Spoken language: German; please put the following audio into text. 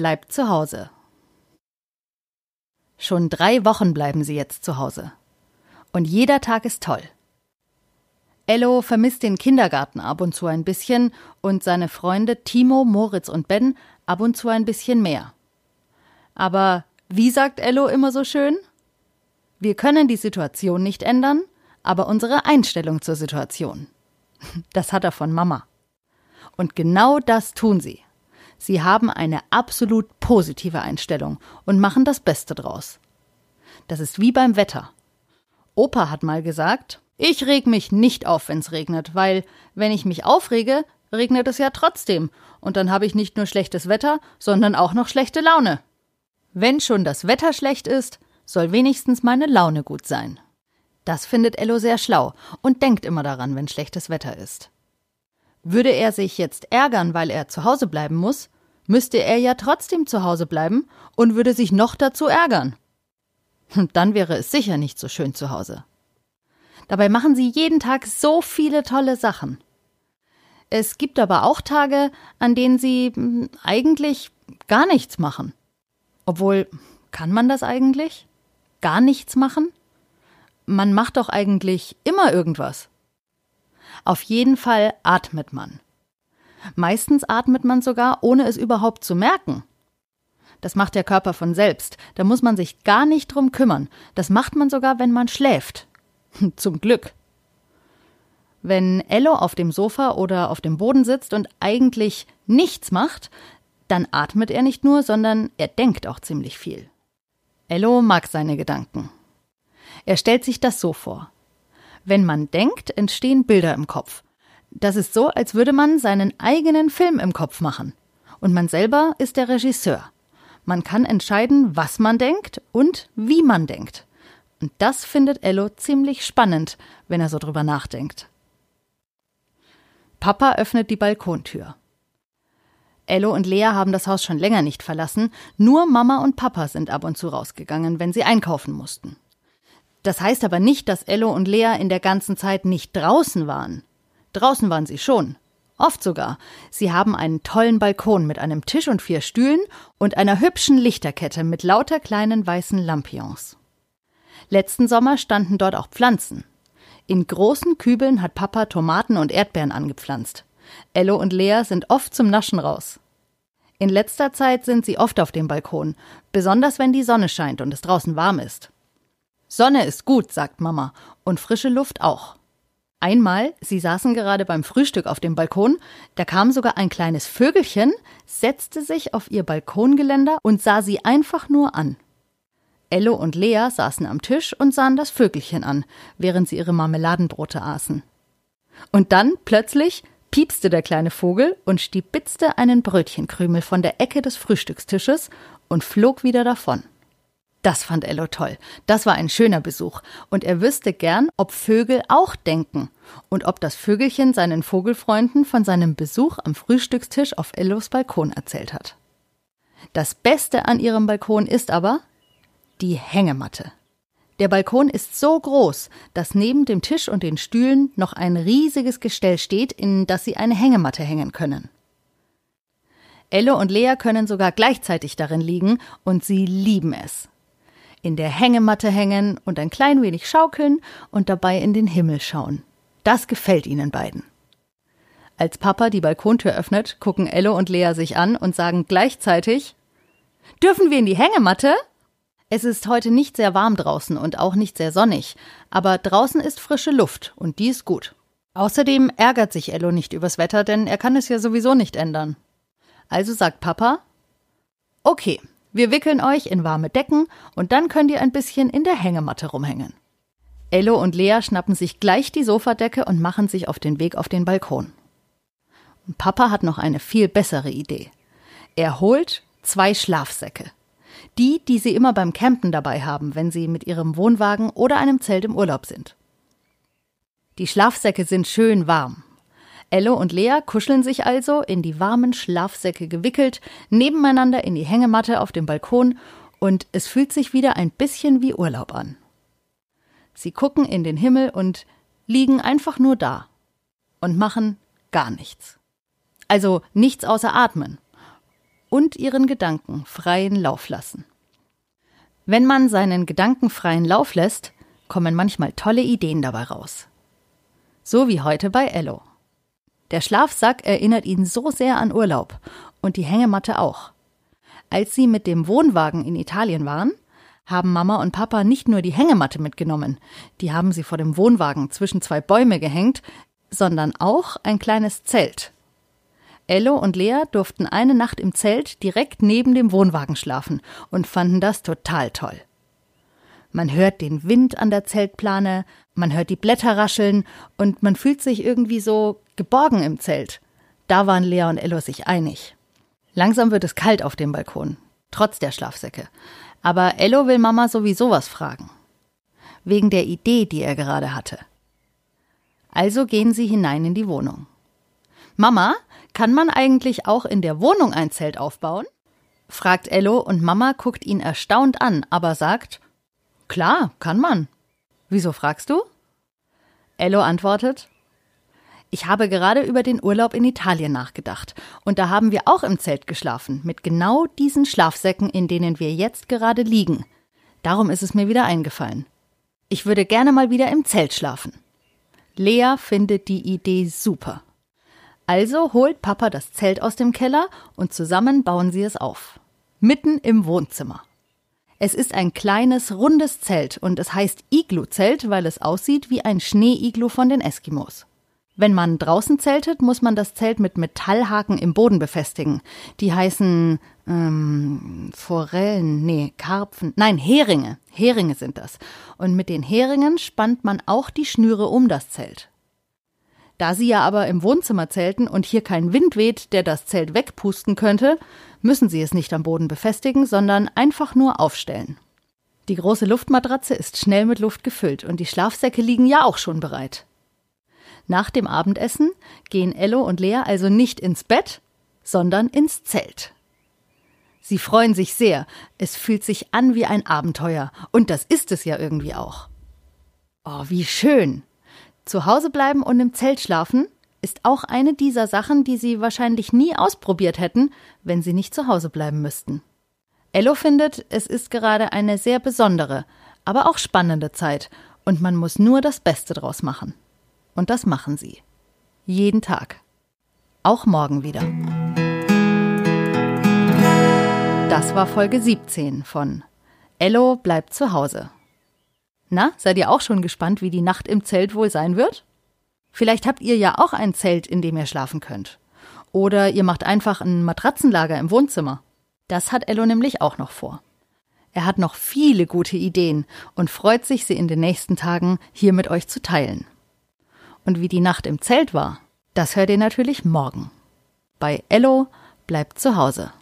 bleibt zu Hause. Schon drei Wochen bleiben sie jetzt zu Hause. Und jeder Tag ist toll. Ello vermisst den Kindergarten ab und zu ein bisschen und seine Freunde Timo, Moritz und Ben ab und zu ein bisschen mehr. Aber wie sagt Ello immer so schön? Wir können die Situation nicht ändern, aber unsere Einstellung zur Situation. Das hat er von Mama. Und genau das tun sie. Sie haben eine absolut positive Einstellung und machen das Beste draus. Das ist wie beim Wetter. Opa hat mal gesagt, ich reg mich nicht auf, wenn's regnet, weil, wenn ich mich aufrege, regnet es ja trotzdem, und dann habe ich nicht nur schlechtes Wetter, sondern auch noch schlechte Laune. Wenn schon das Wetter schlecht ist, soll wenigstens meine Laune gut sein. Das findet Ello sehr schlau und denkt immer daran, wenn schlechtes Wetter ist. Würde er sich jetzt ärgern, weil er zu Hause bleiben muss, müsste er ja trotzdem zu Hause bleiben und würde sich noch dazu ärgern. Und dann wäre es sicher nicht so schön zu Hause. Dabei machen sie jeden Tag so viele tolle Sachen. Es gibt aber auch Tage, an denen sie hm, eigentlich gar nichts machen. Obwohl, kann man das eigentlich? Gar nichts machen? Man macht doch eigentlich immer irgendwas. Auf jeden Fall atmet man. Meistens atmet man sogar, ohne es überhaupt zu merken. Das macht der Körper von selbst. Da muss man sich gar nicht drum kümmern. Das macht man sogar, wenn man schläft. Zum Glück. Wenn Ello auf dem Sofa oder auf dem Boden sitzt und eigentlich nichts macht, dann atmet er nicht nur, sondern er denkt auch ziemlich viel. Ello mag seine Gedanken. Er stellt sich das so vor. Wenn man denkt, entstehen Bilder im Kopf. Das ist so, als würde man seinen eigenen Film im Kopf machen. Und man selber ist der Regisseur. Man kann entscheiden, was man denkt und wie man denkt. Und das findet Ello ziemlich spannend, wenn er so drüber nachdenkt. Papa öffnet die Balkontür. Ello und Lea haben das Haus schon länger nicht verlassen, nur Mama und Papa sind ab und zu rausgegangen, wenn sie einkaufen mussten. Das heißt aber nicht, dass Ello und Lea in der ganzen Zeit nicht draußen waren. Draußen waren sie schon. Oft sogar. Sie haben einen tollen Balkon mit einem Tisch und vier Stühlen und einer hübschen Lichterkette mit lauter kleinen weißen Lampions. Letzten Sommer standen dort auch Pflanzen. In großen Kübeln hat Papa Tomaten und Erdbeeren angepflanzt. Ello und Lea sind oft zum Naschen raus. In letzter Zeit sind sie oft auf dem Balkon, besonders wenn die Sonne scheint und es draußen warm ist. Sonne ist gut, sagt Mama, und frische Luft auch. Einmal, sie saßen gerade beim Frühstück auf dem Balkon, da kam sogar ein kleines Vögelchen, setzte sich auf ihr Balkongeländer und sah sie einfach nur an. Ello und Lea saßen am Tisch und sahen das Vögelchen an, während sie ihre Marmeladenbrote aßen. Und dann, plötzlich, piepste der kleine Vogel und stibitzte einen Brötchenkrümel von der Ecke des Frühstückstisches und flog wieder davon. Das fand Ello toll. Das war ein schöner Besuch. Und er wüsste gern, ob Vögel auch denken und ob das Vögelchen seinen Vogelfreunden von seinem Besuch am Frühstückstisch auf Ellos Balkon erzählt hat. Das Beste an ihrem Balkon ist aber, die Hängematte. Der Balkon ist so groß, dass neben dem Tisch und den Stühlen noch ein riesiges Gestell steht, in das sie eine Hängematte hängen können. Elle und Lea können sogar gleichzeitig darin liegen und sie lieben es. In der Hängematte hängen und ein klein wenig schaukeln und dabei in den Himmel schauen. Das gefällt ihnen beiden. Als Papa die Balkontür öffnet, gucken Elle und Lea sich an und sagen gleichzeitig Dürfen wir in die Hängematte? Es ist heute nicht sehr warm draußen und auch nicht sehr sonnig, aber draußen ist frische Luft und die ist gut. Außerdem ärgert sich Ello nicht übers Wetter, denn er kann es ja sowieso nicht ändern. Also sagt Papa, okay, wir wickeln euch in warme Decken und dann könnt ihr ein bisschen in der Hängematte rumhängen. Ello und Lea schnappen sich gleich die Sofadecke und machen sich auf den Weg auf den Balkon. Papa hat noch eine viel bessere Idee. Er holt zwei Schlafsäcke. Die, die sie immer beim Campen dabei haben, wenn sie mit ihrem Wohnwagen oder einem Zelt im Urlaub sind. Die Schlafsäcke sind schön warm. Ello und Lea kuscheln sich also, in die warmen Schlafsäcke gewickelt, nebeneinander in die Hängematte auf dem Balkon und es fühlt sich wieder ein bisschen wie Urlaub an. Sie gucken in den Himmel und liegen einfach nur da und machen gar nichts. Also nichts außer atmen und ihren Gedanken freien Lauf lassen. Wenn man seinen Gedanken freien Lauf lässt, kommen manchmal tolle Ideen dabei raus. So wie heute bei Ello. Der Schlafsack erinnert ihn so sehr an Urlaub und die Hängematte auch. Als sie mit dem Wohnwagen in Italien waren, haben Mama und Papa nicht nur die Hängematte mitgenommen, die haben sie vor dem Wohnwagen zwischen zwei Bäume gehängt, sondern auch ein kleines Zelt. Ello und Lea durften eine Nacht im Zelt direkt neben dem Wohnwagen schlafen und fanden das total toll. Man hört den Wind an der Zeltplane, man hört die Blätter rascheln und man fühlt sich irgendwie so geborgen im Zelt. Da waren Lea und Ello sich einig. Langsam wird es kalt auf dem Balkon, trotz der Schlafsäcke. Aber Ello will Mama sowieso was fragen. Wegen der Idee, die er gerade hatte. Also gehen sie hinein in die Wohnung. Mama, kann man eigentlich auch in der Wohnung ein Zelt aufbauen? fragt Ello und Mama guckt ihn erstaunt an, aber sagt, Klar, kann man. Wieso fragst du? Ello antwortet, ich habe gerade über den Urlaub in Italien nachgedacht. Und da haben wir auch im Zelt geschlafen, mit genau diesen Schlafsäcken, in denen wir jetzt gerade liegen. Darum ist es mir wieder eingefallen. Ich würde gerne mal wieder im Zelt schlafen. Lea findet die Idee super. Also holt Papa das Zelt aus dem Keller und zusammen bauen sie es auf. Mitten im Wohnzimmer. Es ist ein kleines, rundes Zelt und es heißt Iglu-Zelt, weil es aussieht wie ein Schneeiglu von den Eskimos. Wenn man draußen zeltet, muss man das Zelt mit Metallhaken im Boden befestigen. Die heißen ähm, Forellen, nee, Karpfen, nein, Heringe. Heringe sind das. Und mit den Heringen spannt man auch die Schnüre um das Zelt. Da sie ja aber im Wohnzimmer zelten und hier kein Wind weht, der das Zelt wegpusten könnte, müssen sie es nicht am Boden befestigen, sondern einfach nur aufstellen. Die große Luftmatratze ist schnell mit Luft gefüllt und die Schlafsäcke liegen ja auch schon bereit. Nach dem Abendessen gehen Ello und Lea also nicht ins Bett, sondern ins Zelt. Sie freuen sich sehr. Es fühlt sich an wie ein Abenteuer. Und das ist es ja irgendwie auch. Oh, wie schön. Zu Hause bleiben und im Zelt schlafen ist auch eine dieser Sachen, die sie wahrscheinlich nie ausprobiert hätten, wenn sie nicht zu Hause bleiben müssten. Ello findet, es ist gerade eine sehr besondere, aber auch spannende Zeit und man muss nur das Beste draus machen. Und das machen sie. Jeden Tag. Auch morgen wieder. Das war Folge 17 von Ello bleibt zu Hause. Na, seid ihr auch schon gespannt, wie die Nacht im Zelt wohl sein wird? Vielleicht habt ihr ja auch ein Zelt, in dem ihr schlafen könnt. Oder ihr macht einfach ein Matratzenlager im Wohnzimmer. Das hat Ello nämlich auch noch vor. Er hat noch viele gute Ideen und freut sich, sie in den nächsten Tagen hier mit euch zu teilen. Und wie die Nacht im Zelt war, das hört ihr natürlich morgen. Bei Ello bleibt zu Hause.